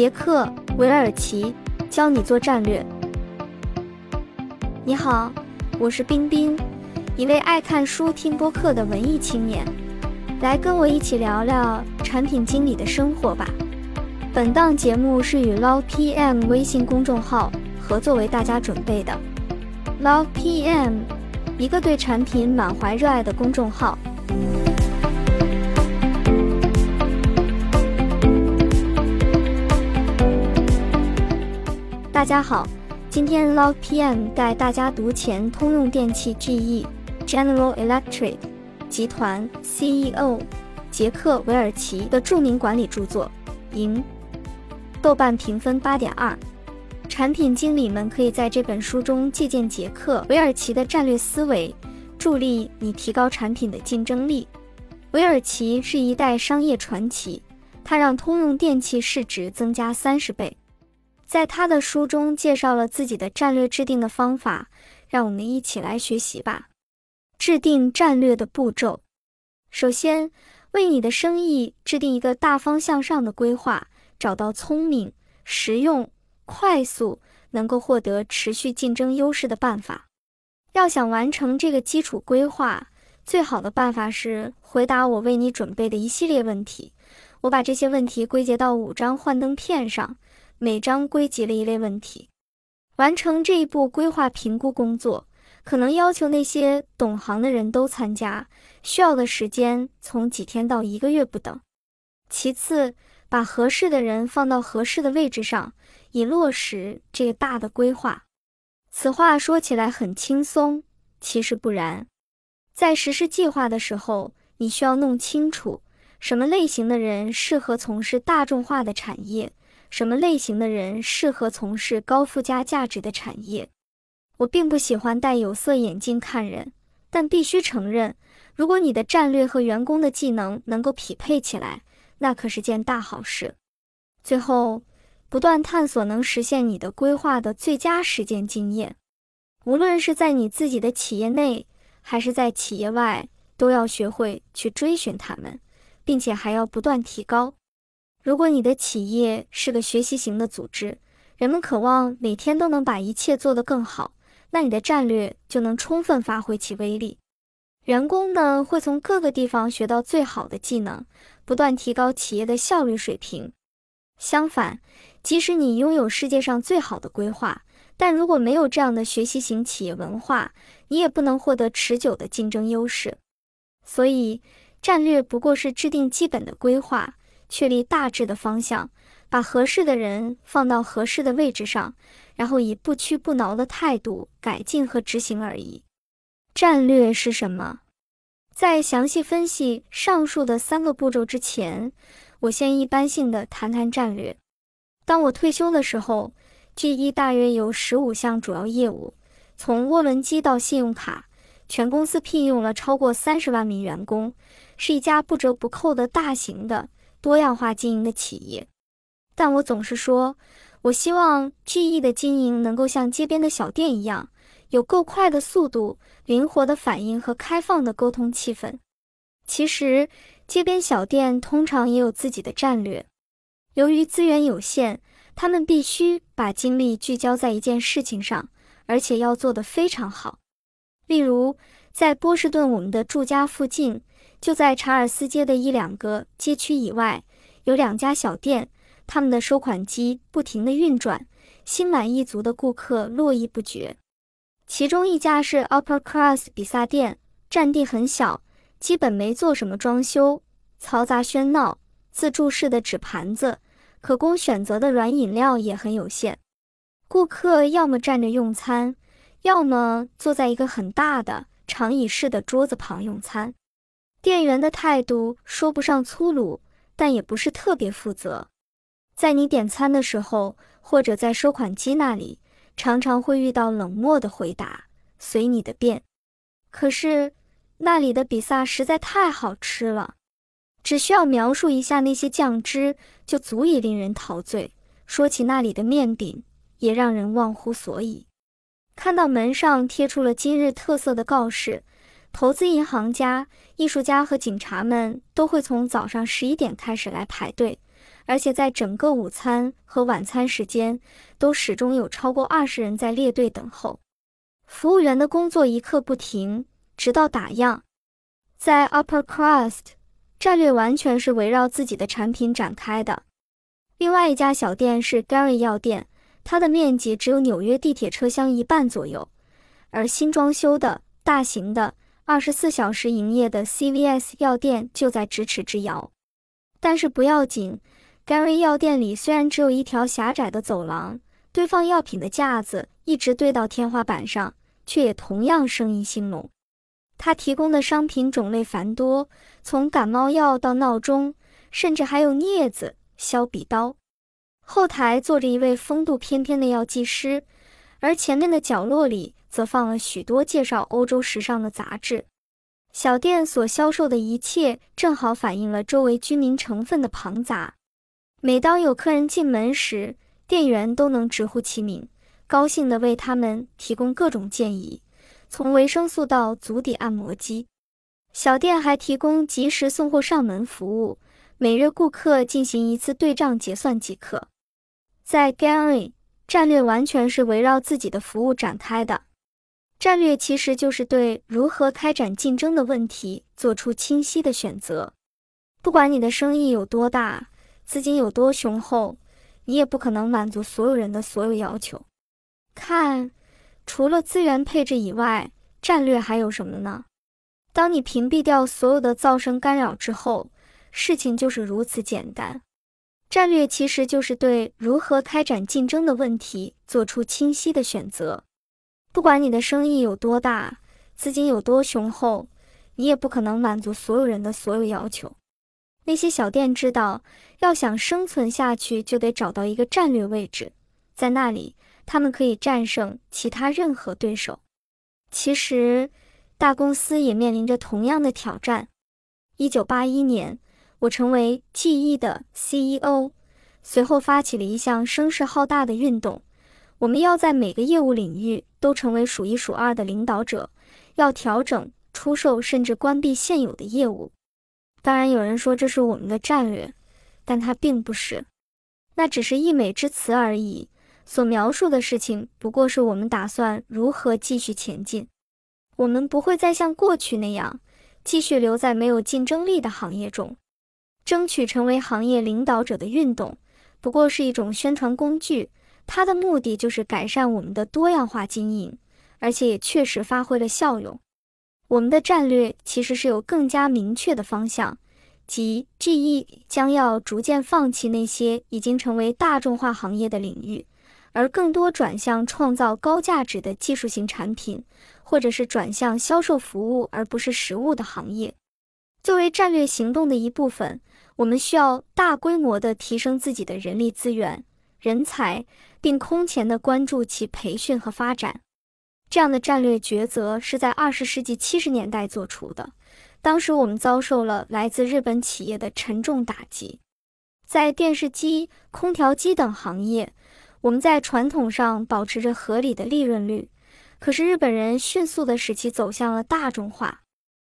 杰克·韦尔奇教你做战略。你好，我是冰冰，一位爱看书、听播客的文艺青年。来跟我一起聊聊产品经理的生活吧。本档节目是与 Log PM 微信公众号合作为大家准备的。Log PM，一个对产品满怀热爱的公众号。大家好，今天 Log PM 带大家读前通用电气 GE General Electric 集团 CEO 杰克·韦尔奇的著名管理著作《赢》，豆瓣评分八点二。产品经理们可以在这本书中借鉴杰克·韦尔奇的战略思维，助力你提高产品的竞争力。韦尔奇是一代商业传奇，他让通用电气市值增加三十倍。在他的书中介绍了自己的战略制定的方法，让我们一起来学习吧。制定战略的步骤：首先，为你的生意制定一个大方向上的规划，找到聪明、实用、快速、能够获得持续竞争优势的办法。要想完成这个基础规划，最好的办法是回答我为你准备的一系列问题。我把这些问题归结到五张幻灯片上。每章归集了一类问题，完成这一步规划评估工作，可能要求那些懂行的人都参加，需要的时间从几天到一个月不等。其次，把合适的人放到合适的位置上，以落实这个大的规划。此话说起来很轻松，其实不然。在实施计划的时候，你需要弄清楚什么类型的人适合从事大众化的产业。什么类型的人适合从事高附加价值的产业？我并不喜欢戴有色眼镜看人，但必须承认，如果你的战略和员工的技能能够匹配起来，那可是件大好事。最后，不断探索能实现你的规划的最佳实践经验，无论是在你自己的企业内，还是在企业外，都要学会去追寻他们，并且还要不断提高。如果你的企业是个学习型的组织，人们渴望每天都能把一切做得更好，那你的战略就能充分发挥其威力。员工呢会从各个地方学到最好的技能，不断提高企业的效率水平。相反，即使你拥有世界上最好的规划，但如果没有这样的学习型企业文化，你也不能获得持久的竞争优势。所以，战略不过是制定基本的规划。确立大致的方向，把合适的人放到合适的位置上，然后以不屈不挠的态度改进和执行而已。战略是什么？在详细分析上述的三个步骤之前，我先一般性的谈谈战略。当我退休的时候，GE 大约有十五项主要业务，从涡轮机到信用卡，全公司聘用了超过三十万名员工，是一家不折不扣的大型的。多样化经营的企业，但我总是说，我希望 GE 的经营能够像街边的小店一样，有够快的速度、灵活的反应和开放的沟通气氛。其实，街边小店通常也有自己的战略。由于资源有限，他们必须把精力聚焦在一件事情上，而且要做得非常好。例如，在波士顿，我们的住家附近。就在查尔斯街的一两个街区以外，有两家小店，他们的收款机不停地运转，心满意足的顾客络绎不绝。其中一家是 Upper Class 比萨店，占地很小，基本没做什么装修，嘈杂喧闹，自助式的纸盘子，可供选择的软饮料也很有限。顾客要么站着用餐，要么坐在一个很大的长椅式的桌子旁用餐。店员的态度说不上粗鲁，但也不是特别负责。在你点餐的时候，或者在收款机那里，常常会遇到冷漠的回答，随你的便。可是那里的比萨实在太好吃了，只需要描述一下那些酱汁，就足以令人陶醉。说起那里的面饼，也让人忘乎所以。看到门上贴出了今日特色的告示。投资银行家、艺术家和警察们都会从早上十一点开始来排队，而且在整个午餐和晚餐时间，都始终有超过二十人在列队等候。服务员的工作一刻不停，直到打烊。在 Upper Crust，战略完全是围绕自己的产品展开的。另外一家小店是 Gary 药店，它的面积只有纽约地铁车厢一半左右。而新装修的大型的二十四小时营业的 CVS 药店就在咫尺之遥。但是不要紧，Gary 药店里虽然只有一条狭窄的走廊，堆放药品的架子一直堆到天花板上。却也同样生意兴隆。他提供的商品种类繁多，从感冒药到闹钟，甚至还有镊子、削笔刀。后台坐着一位风度翩翩的药剂师，而前面的角落里则放了许多介绍欧洲时尚的杂志。小店所销售的一切，正好反映了周围居民成分的庞杂。每当有客人进门时，店员都能直呼其名。高兴地为他们提供各种建议，从维生素到足底按摩机。小店还提供及时送货上门服务，每月顾客进行一次对账结算即可。在 Gary，战略完全是围绕自己的服务展开的。战略其实就是对如何开展竞争的问题做出清晰的选择。不管你的生意有多大，资金有多雄厚，你也不可能满足所有人的所有要求。看，除了资源配置以外，战略还有什么呢？当你屏蔽掉所有的噪声干扰之后，事情就是如此简单。战略其实就是对如何开展竞争的问题做出清晰的选择。不管你的生意有多大，资金有多雄厚，你也不可能满足所有人的所有要求。那些小店知道，要想生存下去，就得找到一个战略位置，在那里。他们可以战胜其他任何对手。其实，大公司也面临着同样的挑战。一九八一年，我成为 GE 的 CEO，随后发起了一项声势浩大的运动：我们要在每个业务领域都成为数一数二的领导者，要调整、出售甚至关闭现有的业务。当然，有人说这是我们的战略，但它并不是，那只是溢美之词而已。所描述的事情不过是我们打算如何继续前进。我们不会再像过去那样继续留在没有竞争力的行业中。争取成为行业领导者的运动不过是一种宣传工具，它的目的就是改善我们的多样化经营，而且也确实发挥了效用。我们的战略其实是有更加明确的方向，即 GE 将要逐渐放弃那些已经成为大众化行业的领域。而更多转向创造高价值的技术型产品，或者是转向销售服务而不是实物的行业。作为战略行动的一部分，我们需要大规模的提升自己的人力资源、人才，并空前的关注其培训和发展。这样的战略抉择是在二十世纪七十年代做出的，当时我们遭受了来自日本企业的沉重打击，在电视机、空调机等行业。我们在传统上保持着合理的利润率，可是日本人迅速地使其走向了大众化。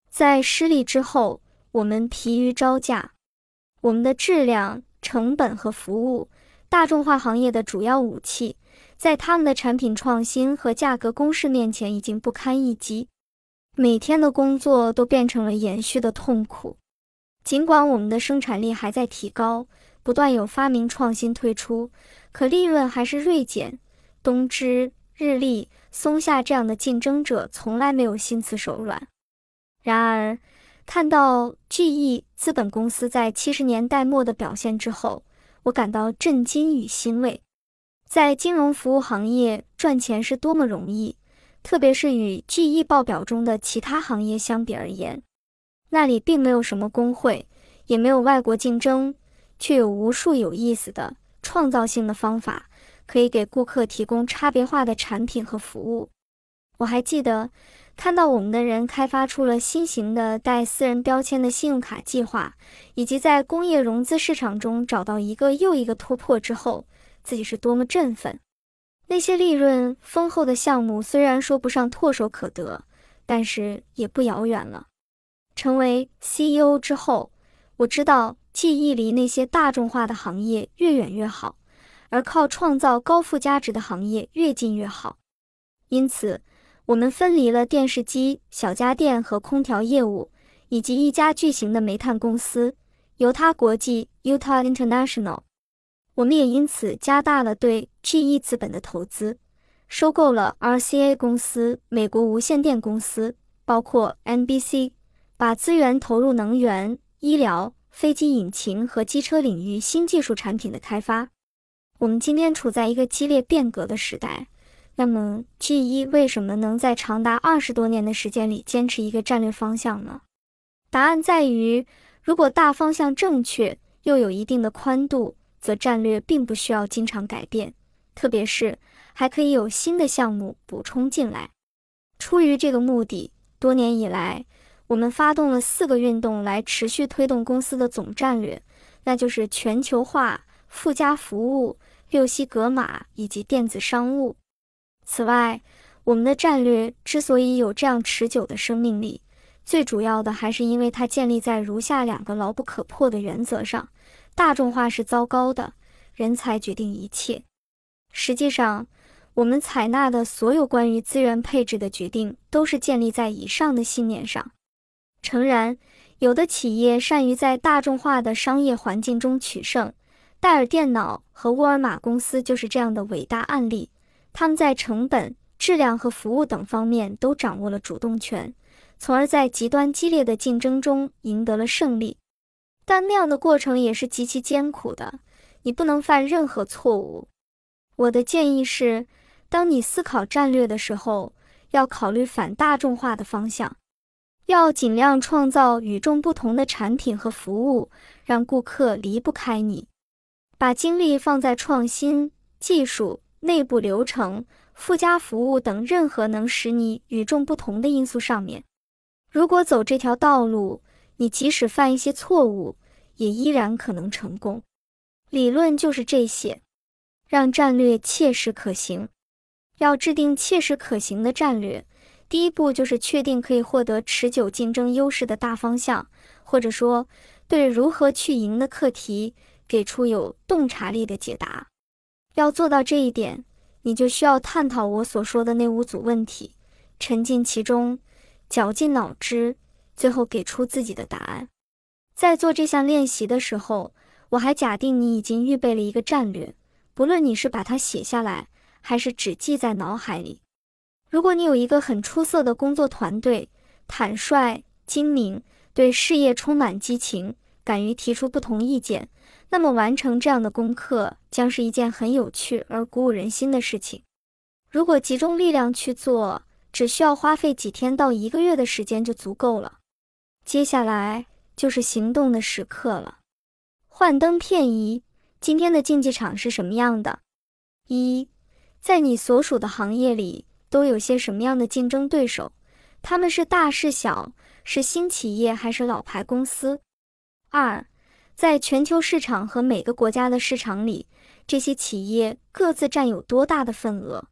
在失利之后，我们疲于招架。我们的质量、成本和服务，大众化行业的主要武器，在他们的产品创新和价格攻势面前已经不堪一击。每天的工作都变成了延续的痛苦。尽管我们的生产力还在提高，不断有发明创新推出。可利润还是锐减，东芝、日立、松下这样的竞争者从来没有心慈手软。然而，看到 GE 资本公司在七十年代末的表现之后，我感到震惊与欣慰。在金融服务行业赚钱是多么容易，特别是与 GE 报表中的其他行业相比而言，那里并没有什么工会，也没有外国竞争，却有无数有意思的。创造性的方法可以给顾客提供差别化的产品和服务。我还记得看到我们的人开发出了新型的带私人标签的信用卡计划，以及在工业融资市场中找到一个又一个突破之后，自己是多么振奋。那些利润丰厚的项目虽然说不上唾手可得，但是也不遥远了。成为 CEO 之后，我知道记忆离那些大众化的行业越远越好，而靠创造高附加值的行业越近越好。因此，我们分离了电视机、小家电和空调业务，以及一家巨型的煤炭公司——犹他国际 （Utah International）。我们也因此加大了对 GE 资本的投资，收购了 RCA 公司、美国无线电公司，包括 NBC，把资源投入能源、医疗。飞机引擎和机车领域新技术产品的开发，我们今天处在一个激烈变革的时代。那么，GE 为什么能在长达二十多年的时间里坚持一个战略方向呢？答案在于，如果大方向正确，又有一定的宽度，则战略并不需要经常改变，特别是还可以有新的项目补充进来。出于这个目的，多年以来。我们发动了四个运动来持续推动公司的总战略，那就是全球化、附加服务、六西格玛以及电子商务。此外，我们的战略之所以有这样持久的生命力，最主要的还是因为它建立在如下两个牢不可破的原则上：大众化是糟糕的，人才决定一切。实际上，我们采纳的所有关于资源配置的决定，都是建立在以上的信念上。诚然，有的企业善于在大众化的商业环境中取胜，戴尔电脑和沃尔玛公司就是这样的伟大案例。他们在成本、质量和服务等方面都掌握了主动权，从而在极端激烈的竞争中赢得了胜利。但那样的过程也是极其艰苦的，你不能犯任何错误。我的建议是，当你思考战略的时候，要考虑反大众化的方向。要尽量创造与众不同的产品和服务，让顾客离不开你。把精力放在创新、技术、内部流程、附加服务等任何能使你与众不同的因素上面。如果走这条道路，你即使犯一些错误，也依然可能成功。理论就是这些，让战略切实可行。要制定切实可行的战略。第一步就是确定可以获得持久竞争优势的大方向，或者说对如何去赢的课题给出有洞察力的解答。要做到这一点，你就需要探讨我所说的那五组问题，沉浸其中，绞尽脑汁，最后给出自己的答案。在做这项练习的时候，我还假定你已经预备了一个战略，不论你是把它写下来，还是只记在脑海里。如果你有一个很出色的工作团队，坦率、精明，对事业充满激情，敢于提出不同意见，那么完成这样的功课将是一件很有趣而鼓舞人心的事情。如果集中力量去做，只需要花费几天到一个月的时间就足够了。接下来就是行动的时刻了。幻灯片一，今天的竞技场是什么样的？一，在你所属的行业里。都有些什么样的竞争对手？他们是大是小？是新企业还是老牌公司？二，在全球市场和每个国家的市场里，这些企业各自占有多大的份额？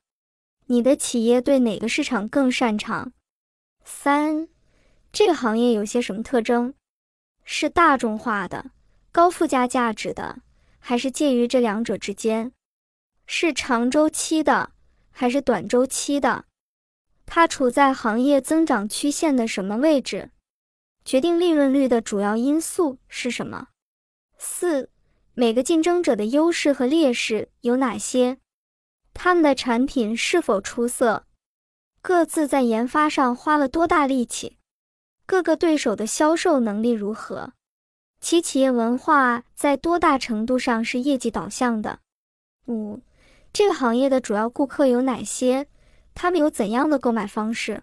你的企业对哪个市场更擅长？三，这个行业有些什么特征？是大众化的、高附加价值的，还是介于这两者之间？是长周期的？还是短周期的，它处在行业增长曲线的什么位置？决定利润率的主要因素是什么？四，每个竞争者的优势和劣势有哪些？他们的产品是否出色？各自在研发上花了多大力气？各个对手的销售能力如何？其企业文化在多大程度上是业绩导向的？五。这个行业的主要顾客有哪些？他们有怎样的购买方式？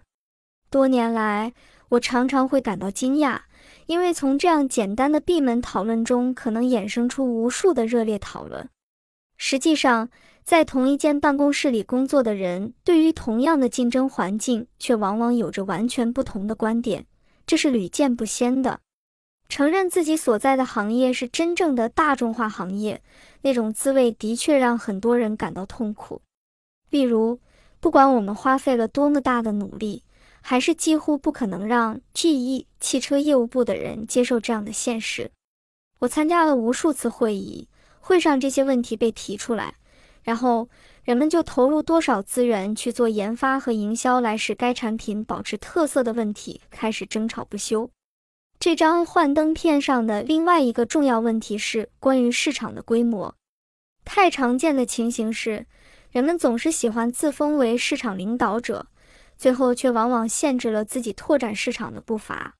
多年来，我常常会感到惊讶，因为从这样简单的闭门讨论中，可能衍生出无数的热烈讨论。实际上，在同一间办公室里工作的人，对于同样的竞争环境，却往往有着完全不同的观点，这是屡见不鲜的。承认自己所在的行业是真正的大众化行业，那种滋味的确让很多人感到痛苦。例如，不管我们花费了多么大的努力，还是几乎不可能让 GE 汽车业务部的人接受这样的现实。我参加了无数次会议，会上这些问题被提出来，然后人们就投入多少资源去做研发和营销来使该产品保持特色的问题开始争吵不休。这张幻灯片上的另外一个重要问题是关于市场的规模。太常见的情形是，人们总是喜欢自封为市场领导者，最后却往往限制了自己拓展市场的步伐。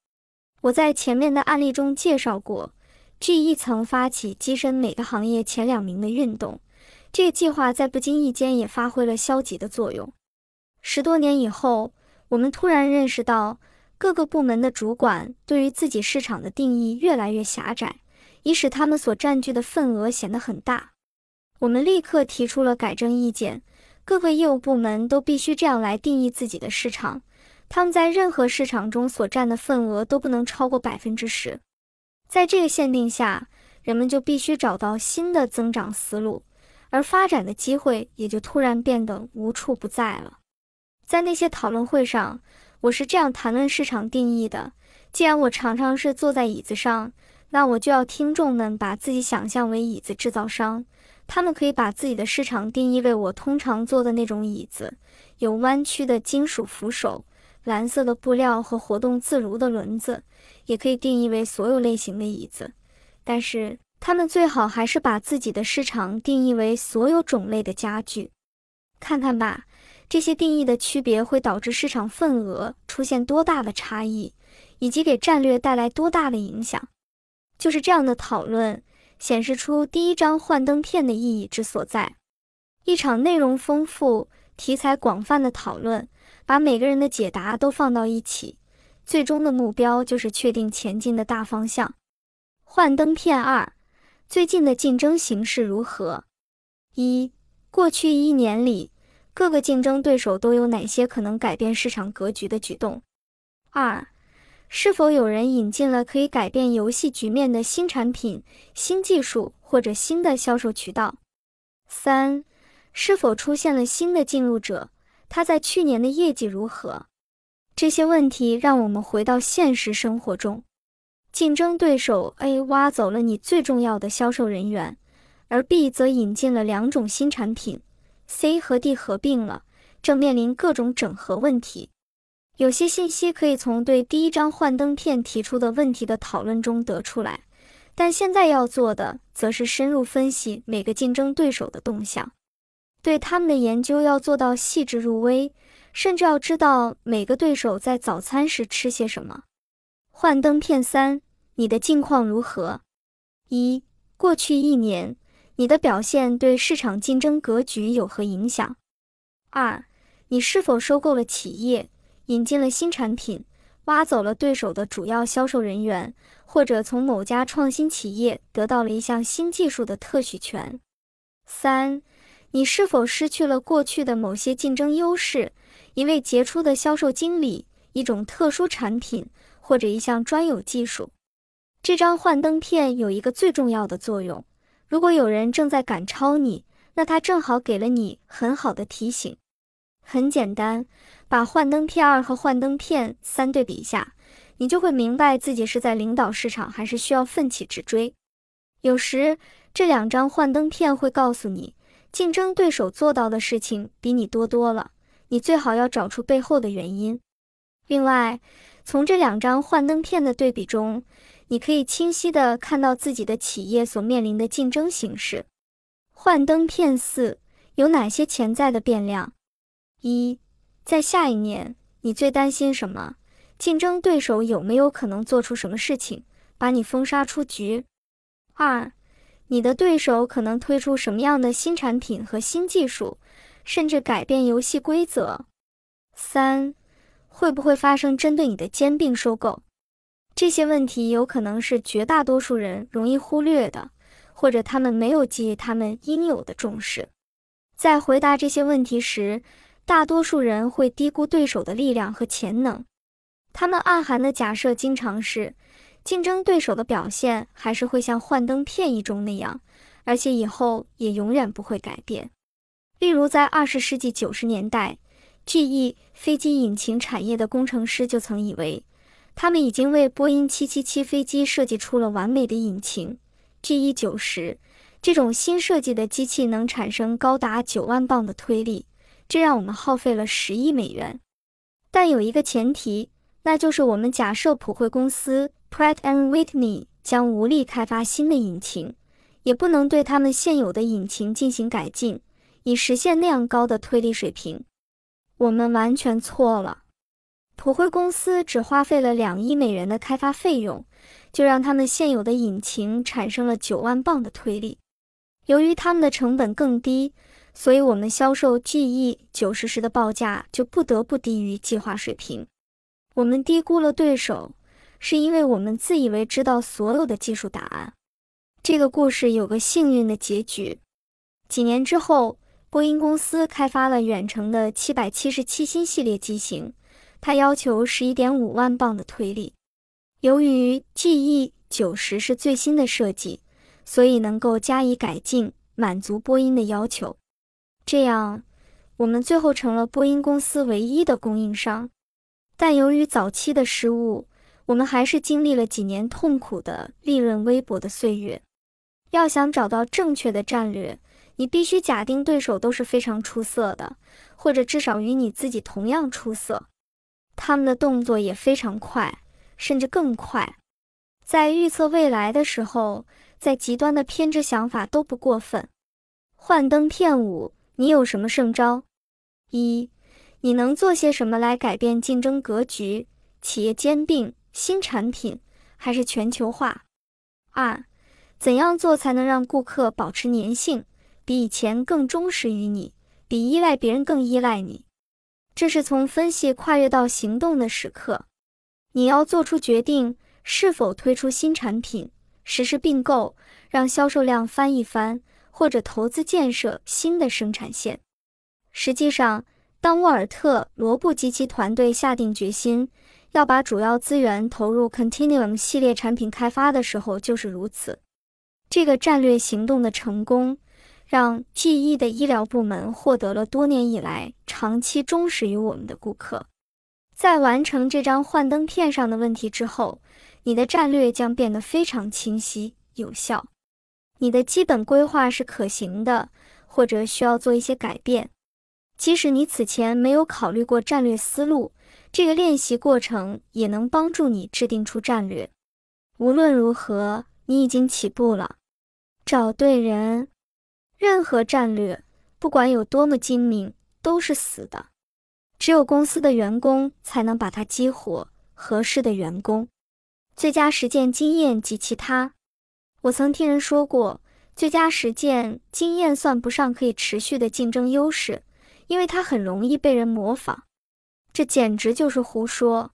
我在前面的案例中介绍过，GE 曾发起跻身每个行业前两名的运动，这个计划在不经意间也发挥了消极的作用。十多年以后，我们突然认识到。各个部门的主管对于自己市场的定义越来越狭窄，以使他们所占据的份额显得很大。我们立刻提出了改正意见，各个业务部门都必须这样来定义自己的市场。他们在任何市场中所占的份额都不能超过百分之十。在这个限定下，人们就必须找到新的增长思路，而发展的机会也就突然变得无处不在了。在那些讨论会上。我是这样谈论市场定义的：既然我常常是坐在椅子上，那我就要听众们把自己想象为椅子制造商。他们可以把自己的市场定义为我通常坐的那种椅子，有弯曲的金属扶手、蓝色的布料和活动自如的轮子；也可以定义为所有类型的椅子。但是，他们最好还是把自己的市场定义为所有种类的家具。看看吧。这些定义的区别会导致市场份额出现多大的差异，以及给战略带来多大的影响。就是这样的讨论显示出第一张幻灯片的意义之所在。一场内容丰富、题材广泛的讨论，把每个人的解答都放到一起，最终的目标就是确定前进的大方向。幻灯片二，最近的竞争形势如何？一，过去一年里。各个竞争对手都有哪些可能改变市场格局的举动？二，是否有人引进了可以改变游戏局面的新产品、新技术或者新的销售渠道？三，是否出现了新的进入者？他在去年的业绩如何？这些问题让我们回到现实生活中。竞争对手 A 挖走了你最重要的销售人员，而 B 则引进了两种新产品。C 和 D 合并了，正面临各种整合问题。有些信息可以从对第一张幻灯片提出的问题的讨论中得出来，但现在要做的则是深入分析每个竞争对手的动向，对他们的研究要做到细致入微，甚至要知道每个对手在早餐时吃些什么。幻灯片三，你的近况如何？一，过去一年。你的表现对市场竞争格局有何影响？二，你是否收购了企业，引进了新产品，挖走了对手的主要销售人员，或者从某家创新企业得到了一项新技术的特许权？三，你是否失去了过去的某些竞争优势，一位杰出的销售经理，一种特殊产品，或者一项专有技术？这张幻灯片有一个最重要的作用。如果有人正在赶超你，那他正好给了你很好的提醒。很简单，把幻灯片二和幻灯片三对比一下，你就会明白自己是在领导市场，还是需要奋起直追。有时这两张幻灯片会告诉你，竞争对手做到的事情比你多多了，你最好要找出背后的原因。另外，从这两张幻灯片的对比中，你可以清晰地看到自己的企业所面临的竞争形势。幻灯片四有哪些潜在的变量？一，在下一年，你最担心什么？竞争对手有没有可能做出什么事情，把你封杀出局？二，你的对手可能推出什么样的新产品和新技术，甚至改变游戏规则？三，会不会发生针对你的兼并收购？这些问题有可能是绝大多数人容易忽略的，或者他们没有给予他们应有的重视。在回答这些问题时，大多数人会低估对手的力量和潜能。他们暗含的假设经常是，竞争对手的表现还是会像幻灯片一中那样，而且以后也永远不会改变。例如，在二十世纪九十年代，GE 飞机引擎产业的工程师就曾以为。他们已经为波音777飞机设计出了完美的引擎，GE 九十，这种新设计的机器能产生高达九万磅的推力，这让我们耗费了十亿美元。但有一个前提，那就是我们假设普惠公司 Pratt and Whitney 将无力开发新的引擎，也不能对他们现有的引擎进行改进，以实现那样高的推力水平。我们完全错了。普惠公司只花费了两亿美元的开发费用，就让他们现有的引擎产生了九万磅的推力。由于他们的成本更低，所以我们销售 GE 九十时的报价就不得不低于计划水平。我们低估了对手，是因为我们自以为知道所有的技术答案。这个故事有个幸运的结局。几年之后，波音公司开发了远程的七百七十七新系列机型。它要求十一点五万磅的推力。由于 GE 九十是最新的设计，所以能够加以改进，满足波音的要求。这样，我们最后成了波音公司唯一的供应商。但由于早期的失误，我们还是经历了几年痛苦的、利润微薄的岁月。要想找到正确的战略，你必须假定对手都是非常出色的，或者至少与你自己同样出色。他们的动作也非常快，甚至更快。在预测未来的时候，在极端的偏执想法都不过分。幻灯片五，你有什么胜招？一，你能做些什么来改变竞争格局？企业兼并、新产品还是全球化？二，怎样做才能让顾客保持粘性，比以前更忠实于你，比依赖别人更依赖你？这是从分析跨越到行动的时刻，你要做出决定，是否推出新产品，实施并购，让销售量翻一番，或者投资建设新的生产线。实际上，当沃尔特罗布及其团队下定决心要把主要资源投入 Continuum 系列产品开发的时候，就是如此。这个战略行动的成功。让 GE 的医疗部门获得了多年以来长期忠实于我们的顾客。在完成这张幻灯片上的问题之后，你的战略将变得非常清晰有效。你的基本规划是可行的，或者需要做一些改变。即使你此前没有考虑过战略思路，这个练习过程也能帮助你制定出战略。无论如何，你已经起步了。找对人。任何战略，不管有多么精明，都是死的。只有公司的员工才能把它激活。合适的员工，最佳实践经验及其他。我曾听人说过，最佳实践经验算不上可以持续的竞争优势，因为它很容易被人模仿。这简直就是胡说。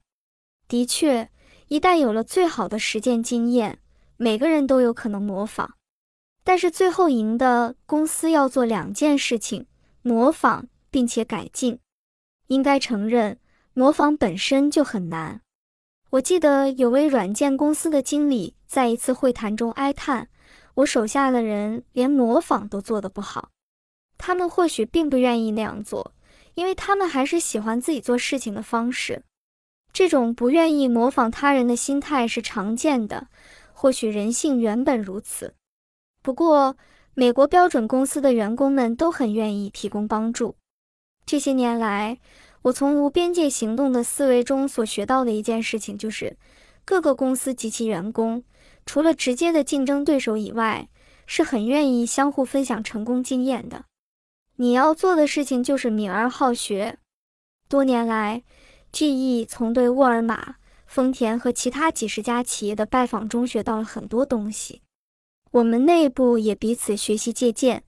的确，一旦有了最好的实践经验，每个人都有可能模仿。但是最后赢的公司要做两件事情：模仿并且改进。应该承认，模仿本身就很难。我记得有位软件公司的经理在一次会谈中哀叹：“我手下的人连模仿都做得不好。他们或许并不愿意那样做，因为他们还是喜欢自己做事情的方式。这种不愿意模仿他人的心态是常见的，或许人性原本如此。”不过，美国标准公司的员工们都很愿意提供帮助。这些年来，我从无边界行动的思维中所学到的一件事情就是，各个公司及其员工，除了直接的竞争对手以外，是很愿意相互分享成功经验的。你要做的事情就是敏而好学。多年来，GE 从对沃尔玛、丰田和其他几十家企业的拜访中学到了很多东西。我们内部也彼此学习借鉴，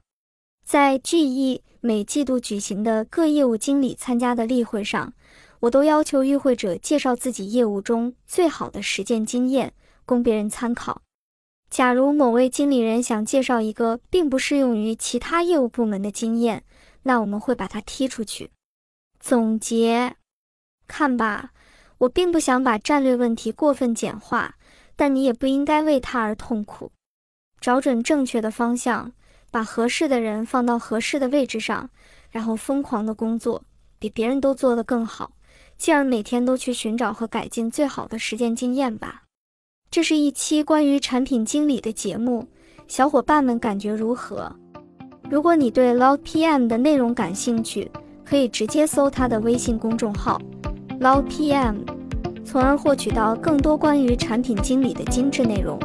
在 GE 每季度举行的各业务经理参加的例会上，我都要求与会者介绍自己业务中最好的实践经验，供别人参考。假如某位经理人想介绍一个并不适用于其他业务部门的经验，那我们会把他踢出去。总结，看吧，我并不想把战略问题过分简化，但你也不应该为他而痛苦。找准正确的方向，把合适的人放到合适的位置上，然后疯狂的工作，比别人都做得更好，进而每天都去寻找和改进最好的实践经验吧。这是一期关于产品经理的节目，小伙伴们感觉如何？如果你对 Log PM 的内容感兴趣，可以直接搜他的微信公众号 Log PM，从而获取到更多关于产品经理的精致内容。